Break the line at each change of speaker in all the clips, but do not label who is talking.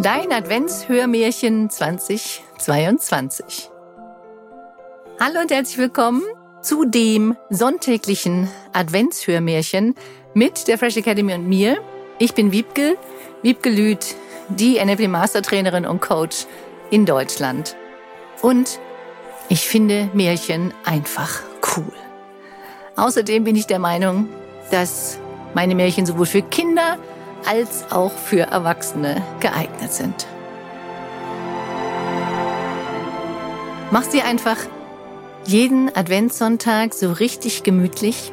Dein Adventshörmärchen 2022. Hallo und herzlich willkommen zu dem sonntäglichen Adventshörmärchen mit der Fresh Academy und mir. Ich bin Wiebke, Wiebke Lüth, die NLP Mastertrainerin und Coach in Deutschland. Und ich finde Märchen einfach cool. Außerdem bin ich der Meinung, dass meine Märchen sowohl für Kinder als auch für Erwachsene geeignet sind. Mach sie einfach jeden Adventssonntag so richtig gemütlich,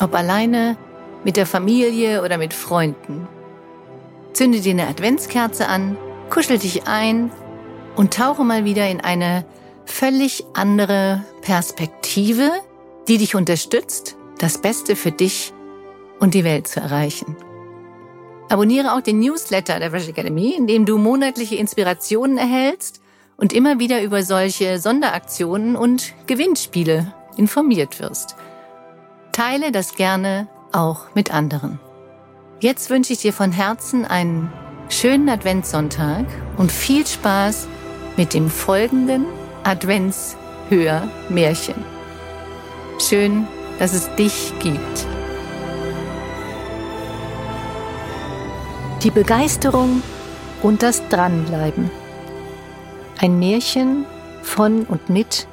ob alleine, mit der Familie oder mit Freunden. Zünde dir eine Adventskerze an, kuschel dich ein und tauche mal wieder in eine völlig andere Perspektive, die dich unterstützt, das Beste für dich und die Welt zu erreichen. Abonniere auch den Newsletter der Fresh Academy, in dem du monatliche Inspirationen erhältst und immer wieder über solche Sonderaktionen und Gewinnspiele informiert wirst. Teile das gerne auch mit anderen. Jetzt wünsche ich dir von Herzen einen schönen Adventssonntag und viel Spaß mit dem folgenden Adventshör-Märchen. Schön, dass es dich gibt. Die Begeisterung und das Dranbleiben. Ein Märchen von und mit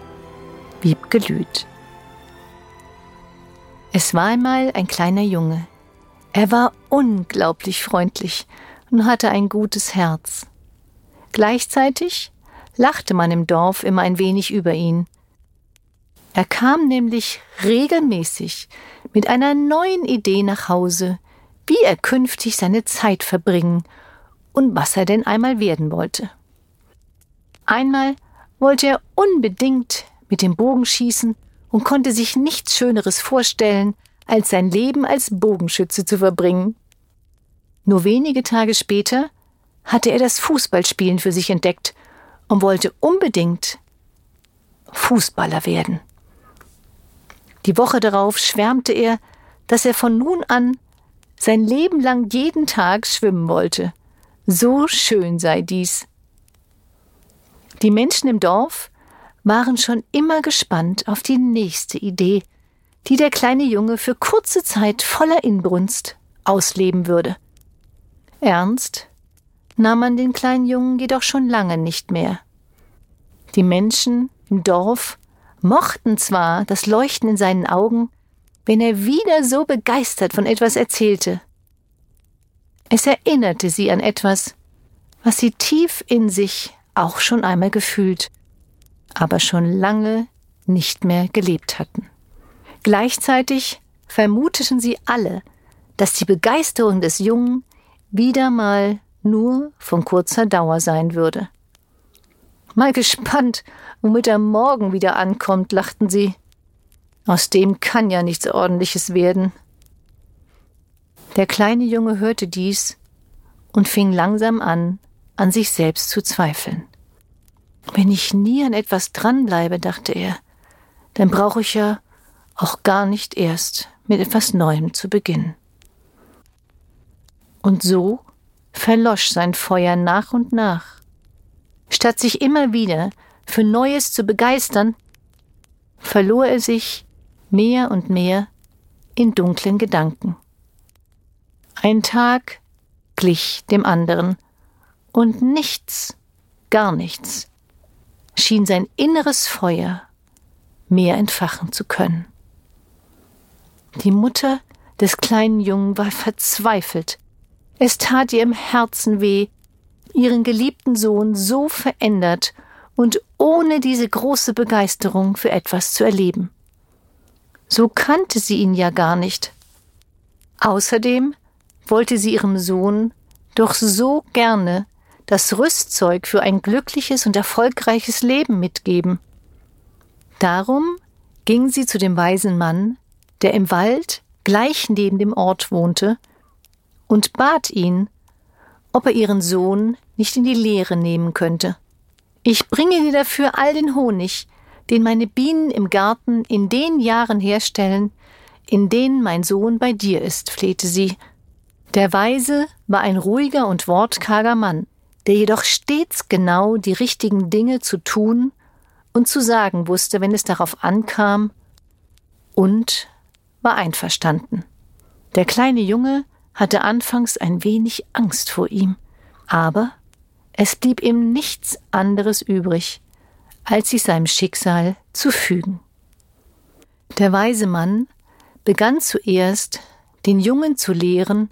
Wiebke Lüth. Es war einmal ein kleiner Junge. Er war unglaublich freundlich und hatte ein gutes Herz. Gleichzeitig lachte man im Dorf immer ein wenig über ihn. Er kam nämlich regelmäßig mit einer neuen Idee nach Hause, wie er künftig seine Zeit verbringen und was er denn einmal werden wollte. Einmal wollte er unbedingt mit dem Bogen schießen und konnte sich nichts Schöneres vorstellen, als sein Leben als Bogenschütze zu verbringen. Nur wenige Tage später hatte er das Fußballspielen für sich entdeckt und wollte unbedingt Fußballer werden. Die Woche darauf schwärmte er, dass er von nun an sein Leben lang jeden Tag schwimmen wollte. So schön sei dies. Die Menschen im Dorf waren schon immer gespannt auf die nächste Idee, die der kleine Junge für kurze Zeit voller Inbrunst ausleben würde. Ernst nahm man den kleinen Jungen jedoch schon lange nicht mehr. Die Menschen im Dorf mochten zwar das Leuchten in seinen Augen, wenn er wieder so begeistert von etwas erzählte. Es erinnerte sie an etwas, was sie tief in sich auch schon einmal gefühlt, aber schon lange nicht mehr gelebt hatten. Gleichzeitig vermuteten sie alle, dass die Begeisterung des Jungen wieder mal nur von kurzer Dauer sein würde. Mal gespannt, womit er morgen wieder ankommt, lachten sie. Aus dem kann ja nichts Ordentliches werden. Der kleine Junge hörte dies und fing langsam an, an sich selbst zu zweifeln. Wenn ich nie an etwas dranbleibe, dachte er, dann brauche ich ja auch gar nicht erst mit etwas Neuem zu beginnen. Und so verlosch sein Feuer nach und nach. Statt sich immer wieder für Neues zu begeistern, verlor er sich mehr und mehr in dunklen Gedanken. Ein Tag glich dem anderen, und nichts, gar nichts, schien sein inneres Feuer mehr entfachen zu können. Die Mutter des kleinen Jungen war verzweifelt. Es tat ihr im Herzen weh, ihren geliebten Sohn so verändert und ohne diese große Begeisterung für etwas zu erleben. So kannte sie ihn ja gar nicht. Außerdem wollte sie ihrem Sohn doch so gerne das Rüstzeug für ein glückliches und erfolgreiches Leben mitgeben. Darum ging sie zu dem weisen Mann, der im Wald gleich neben dem Ort wohnte, und bat ihn, ob er ihren Sohn nicht in die Lehre nehmen könnte. Ich bringe dir dafür all den Honig, den meine Bienen im Garten in den Jahren herstellen, in denen mein Sohn bei dir ist, flehte sie. Der Weise war ein ruhiger und wortkarger Mann, der jedoch stets genau die richtigen Dinge zu tun und zu sagen wusste, wenn es darauf ankam, und war einverstanden. Der kleine Junge hatte anfangs ein wenig Angst vor ihm, aber es blieb ihm nichts anderes übrig, als sich seinem Schicksal zu fügen. Der weise Mann begann zuerst, den Jungen zu lehren,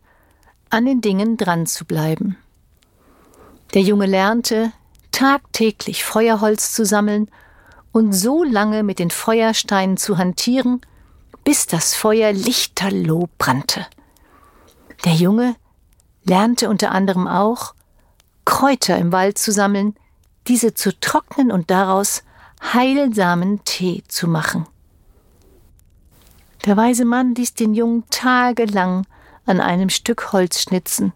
an den Dingen dran zu bleiben. Der Junge lernte, tagtäglich Feuerholz zu sammeln und so lange mit den Feuersteinen zu hantieren, bis das Feuer lichterloh brannte. Der Junge lernte unter anderem auch, Kräuter im Wald zu sammeln, diese zu trocknen und daraus heilsamen Tee zu machen. Der weise Mann ließ den Jungen tagelang an einem Stück Holz schnitzen,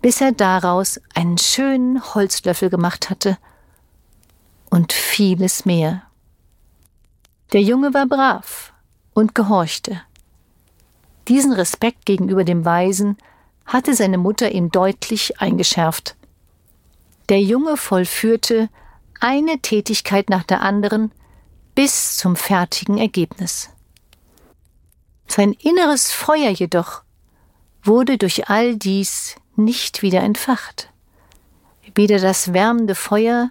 bis er daraus einen schönen Holzlöffel gemacht hatte und vieles mehr. Der Junge war brav und gehorchte. Diesen Respekt gegenüber dem Weisen hatte seine Mutter ihm deutlich eingeschärft. Der Junge vollführte eine Tätigkeit nach der anderen bis zum fertigen Ergebnis. Sein inneres Feuer jedoch wurde durch all dies nicht wieder entfacht. Weder das wärmende Feuer,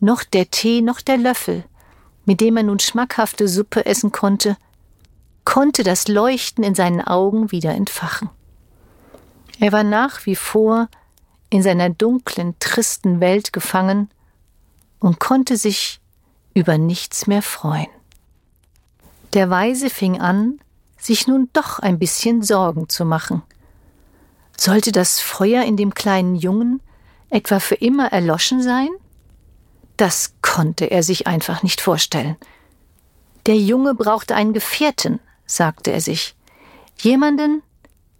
noch der Tee, noch der Löffel, mit dem er nun schmackhafte Suppe essen konnte, konnte das Leuchten in seinen Augen wieder entfachen. Er war nach wie vor in seiner dunklen, tristen Welt gefangen und konnte sich über nichts mehr freuen. Der Weise fing an, sich nun doch ein bisschen Sorgen zu machen. Sollte das Feuer in dem kleinen Jungen etwa für immer erloschen sein? Das konnte er sich einfach nicht vorstellen. Der Junge brauchte einen Gefährten, sagte er sich, jemanden,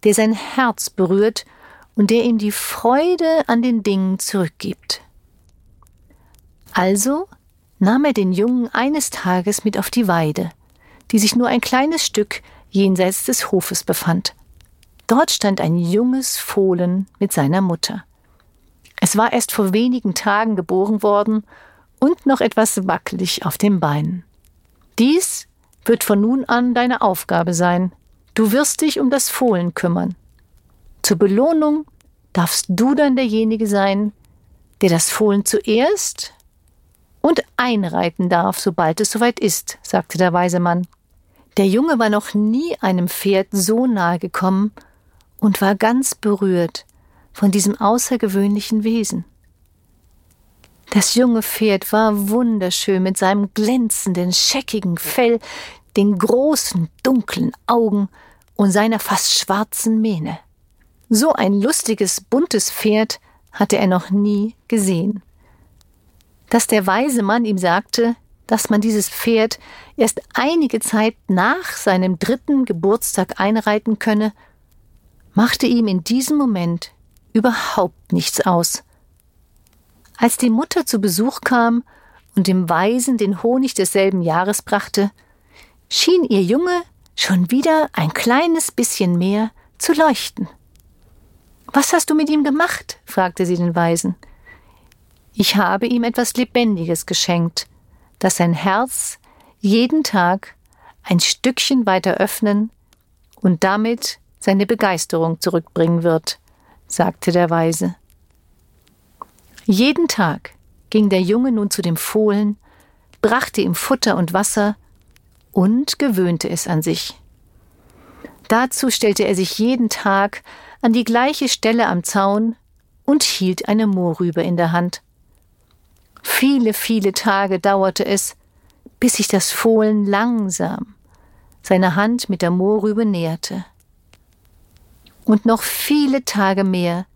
der sein Herz berührt und der ihm die Freude an den Dingen zurückgibt. Also nahm er den Jungen eines Tages mit auf die Weide, die sich nur ein kleines Stück jenseits des Hofes befand. Dort stand ein junges Fohlen mit seiner Mutter. Es war erst vor wenigen Tagen geboren worden und noch etwas wackelig auf den Beinen. Dies wird von nun an deine Aufgabe sein. Du wirst dich um das Fohlen kümmern. Zur Belohnung darfst du dann derjenige sein, der das Fohlen zuerst und einreiten darf, sobald es soweit ist, sagte der weise Mann. Der Junge war noch nie einem Pferd so nahe gekommen und war ganz berührt von diesem außergewöhnlichen Wesen. Das junge Pferd war wunderschön mit seinem glänzenden, scheckigen Fell, den großen, dunklen Augen und seiner fast schwarzen Mähne. So ein lustiges, buntes Pferd hatte er noch nie gesehen. Dass der weise Mann ihm sagte, dass man dieses Pferd erst einige Zeit nach seinem dritten Geburtstag einreiten könne, machte ihm in diesem Moment überhaupt nichts aus. Als die Mutter zu Besuch kam und dem Weisen den Honig desselben Jahres brachte, schien ihr Junge schon wieder ein kleines bisschen mehr zu leuchten. Was hast du mit ihm gemacht? fragte sie den Weisen. Ich habe ihm etwas Lebendiges geschenkt, das sein Herz jeden Tag ein Stückchen weiter öffnen und damit seine Begeisterung zurückbringen wird, sagte der Weise. Jeden Tag ging der Junge nun zu dem Fohlen, brachte ihm Futter und Wasser und gewöhnte es an sich. Dazu stellte er sich jeden Tag an die gleiche Stelle am Zaun und hielt eine Mohrrübe in der Hand. Viele, viele Tage dauerte es, bis sich das Fohlen langsam seine Hand mit der Mohrrübe näherte. Und noch viele Tage mehr,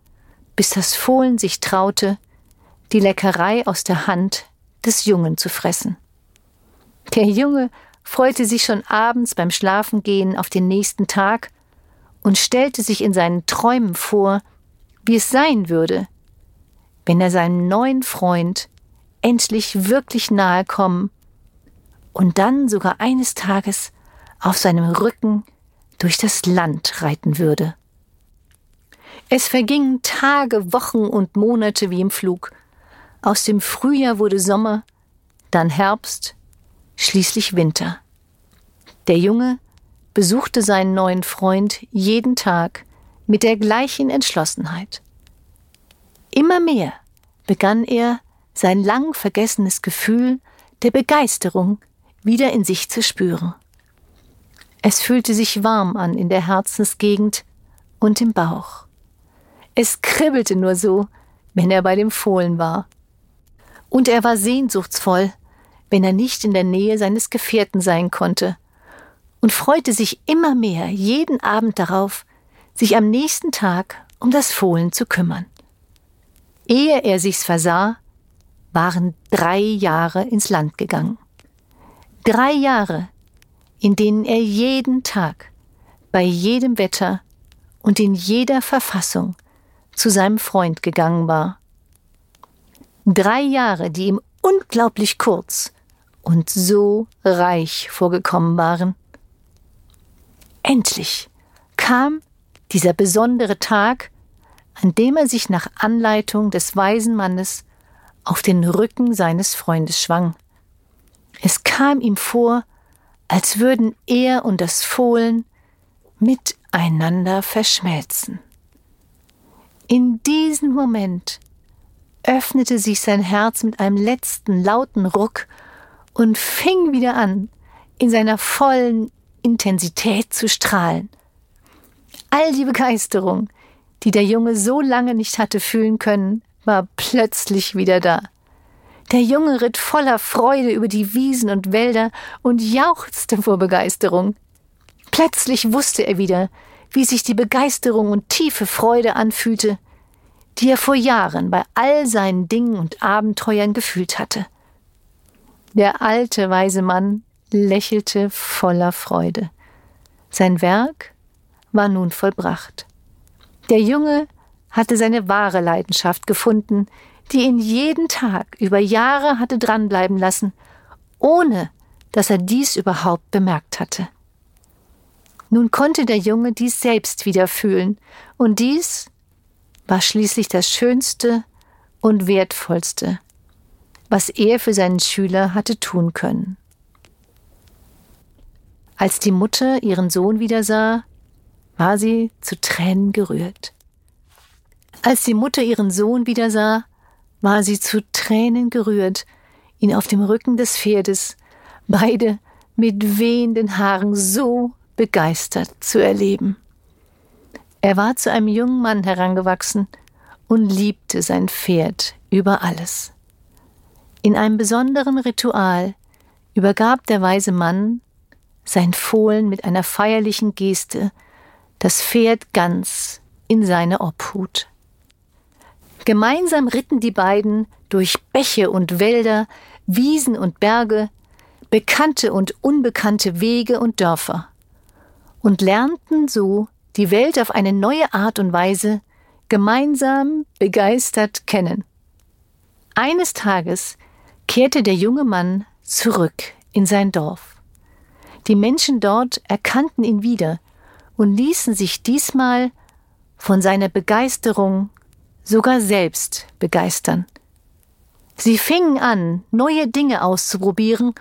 bis das Fohlen sich traute, die Leckerei aus der Hand des Jungen zu fressen. Der Junge freute sich schon abends beim Schlafengehen auf den nächsten Tag und stellte sich in seinen Träumen vor, wie es sein würde, wenn er seinem neuen Freund endlich wirklich nahe kommen und dann sogar eines Tages auf seinem Rücken durch das Land reiten würde. Es vergingen Tage, Wochen und Monate wie im Flug. Aus dem Frühjahr wurde Sommer, dann Herbst, schließlich Winter. Der Junge besuchte seinen neuen Freund jeden Tag mit der gleichen Entschlossenheit. Immer mehr begann er, sein lang vergessenes Gefühl der Begeisterung wieder in sich zu spüren. Es fühlte sich warm an in der Herzensgegend und im Bauch. Es kribbelte nur so, wenn er bei dem Fohlen war. Und er war sehnsuchtsvoll, wenn er nicht in der Nähe seines Gefährten sein konnte, und freute sich immer mehr jeden Abend darauf, sich am nächsten Tag um das Fohlen zu kümmern. Ehe er sich's versah, waren drei Jahre ins Land gegangen. Drei Jahre, in denen er jeden Tag, bei jedem Wetter und in jeder Verfassung zu seinem Freund gegangen war. Drei Jahre, die ihm unglaublich kurz und so reich vorgekommen waren. Endlich kam dieser besondere Tag, an dem er sich nach Anleitung des weisen Mannes auf den Rücken seines Freundes schwang. Es kam ihm vor, als würden er und das Fohlen miteinander verschmelzen. In diesem Moment öffnete sich sein Herz mit einem letzten lauten Ruck und fing wieder an, in seiner vollen Intensität zu strahlen. All die Begeisterung, die der Junge so lange nicht hatte fühlen können, war plötzlich wieder da. Der Junge ritt voller Freude über die Wiesen und Wälder und jauchzte vor Begeisterung. Plötzlich wusste er wieder, wie sich die Begeisterung und tiefe Freude anfühlte, die er vor Jahren bei all seinen Dingen und Abenteuern gefühlt hatte. Der alte weise Mann lächelte voller Freude. Sein Werk war nun vollbracht. Der Junge hatte seine wahre Leidenschaft gefunden, die ihn jeden Tag über Jahre hatte dranbleiben lassen, ohne dass er dies überhaupt bemerkt hatte. Nun konnte der Junge dies selbst wieder fühlen, und dies war schließlich das Schönste und Wertvollste, was er für seinen Schüler hatte tun können. Als die Mutter ihren Sohn wieder sah, war sie zu Tränen gerührt. Als die Mutter ihren Sohn wieder sah, war sie zu Tränen gerührt, ihn auf dem Rücken des Pferdes, beide mit wehenden Haaren so begeistert zu erleben. Er war zu einem jungen Mann herangewachsen und liebte sein Pferd über alles. In einem besonderen Ritual übergab der weise Mann sein Fohlen mit einer feierlichen Geste das Pferd ganz in seine Obhut. Gemeinsam ritten die beiden durch Bäche und Wälder, Wiesen und Berge, bekannte und unbekannte Wege und Dörfer und lernten so die Welt auf eine neue Art und Weise gemeinsam begeistert kennen. Eines Tages kehrte der junge Mann zurück in sein Dorf. Die Menschen dort erkannten ihn wieder und ließen sich diesmal von seiner Begeisterung sogar selbst begeistern. Sie fingen an, neue Dinge auszuprobieren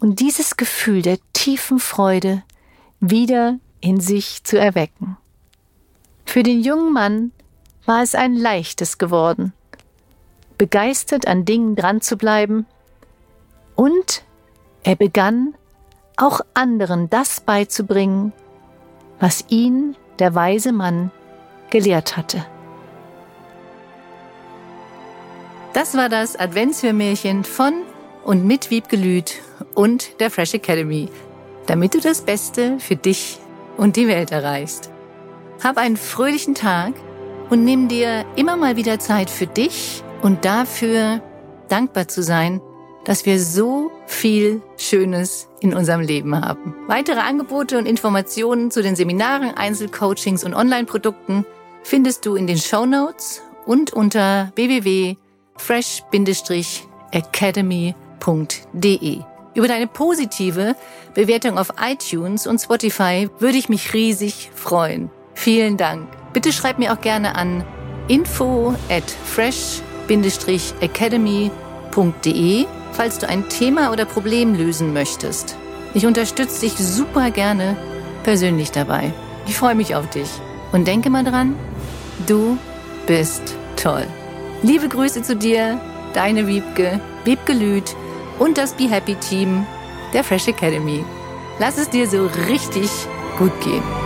und dieses Gefühl der tiefen Freude wieder in sich zu erwecken. Für den jungen Mann war es ein leichtes geworden, begeistert an Dingen dran zu bleiben, und er begann auch anderen das beizubringen, was ihn der weise Mann gelehrt hatte. Das war das Adventshörmärchen von und mit Wiebgelüt und der Fresh Academy, damit du das Beste für dich und die Welt erreichst. Hab einen fröhlichen Tag und nimm dir immer mal wieder Zeit für dich und dafür dankbar zu sein, dass wir so viel Schönes in unserem Leben haben. Weitere Angebote und Informationen zu den Seminaren, Einzelcoachings und Online-Produkten findest du in den Show Notes und unter www fresh-academy.de. Über deine positive Bewertung auf iTunes und Spotify würde ich mich riesig freuen. Vielen Dank. Bitte schreib mir auch gerne an info at fresh-academy.de, falls du ein Thema oder Problem lösen möchtest. Ich unterstütze dich super gerne persönlich dabei. Ich freue mich auf dich. Und denke mal dran, du bist toll. Liebe Grüße zu dir, deine Wiebke, Wiebke Lüth und das Be Happy Team der Fresh Academy. Lass es dir so richtig gut gehen.